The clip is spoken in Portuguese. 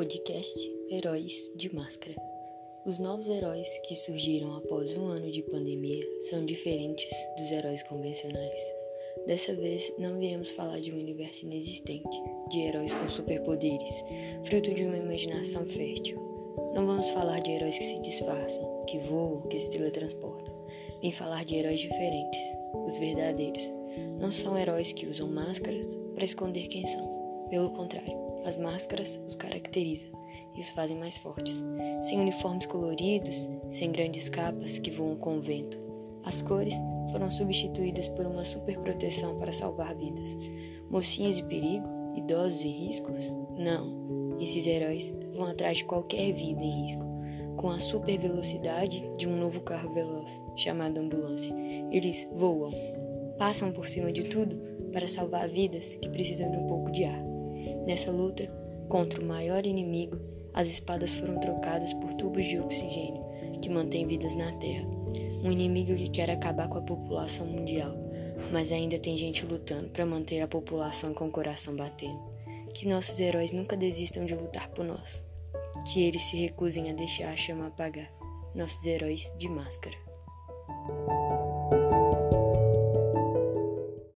podcast Heróis de Máscara. Os novos heróis que surgiram após um ano de pandemia são diferentes dos heróis convencionais. Dessa vez, não viemos falar de um universo inexistente, de heróis com superpoderes, fruto de uma imaginação fértil. Não vamos falar de heróis que se disfarçam, que voam, que se teletransportam. Vim falar de heróis diferentes, os verdadeiros. Não são heróis que usam máscaras para esconder quem são. Pelo contrário, as máscaras os caracterizam e os fazem mais fortes, sem uniformes coloridos, sem grandes capas que voam com o vento. As cores foram substituídas por uma superproteção para salvar vidas. Mocinhas de perigo? Idosos em riscos? Não. Esses heróis vão atrás de qualquer vida em risco, com a super velocidade de um novo carro veloz, chamado ambulância. Eles voam, passam por cima de tudo para salvar vidas que precisam de um pouco de ar. Nessa luta contra o maior inimigo, as espadas foram trocadas por tubos de oxigênio que mantêm vidas na Terra. Um inimigo que quer acabar com a população mundial, mas ainda tem gente lutando para manter a população com o coração batendo. Que nossos heróis nunca desistam de lutar por nós. Que eles se recusem a deixar a chama apagar. Nossos heróis de máscara.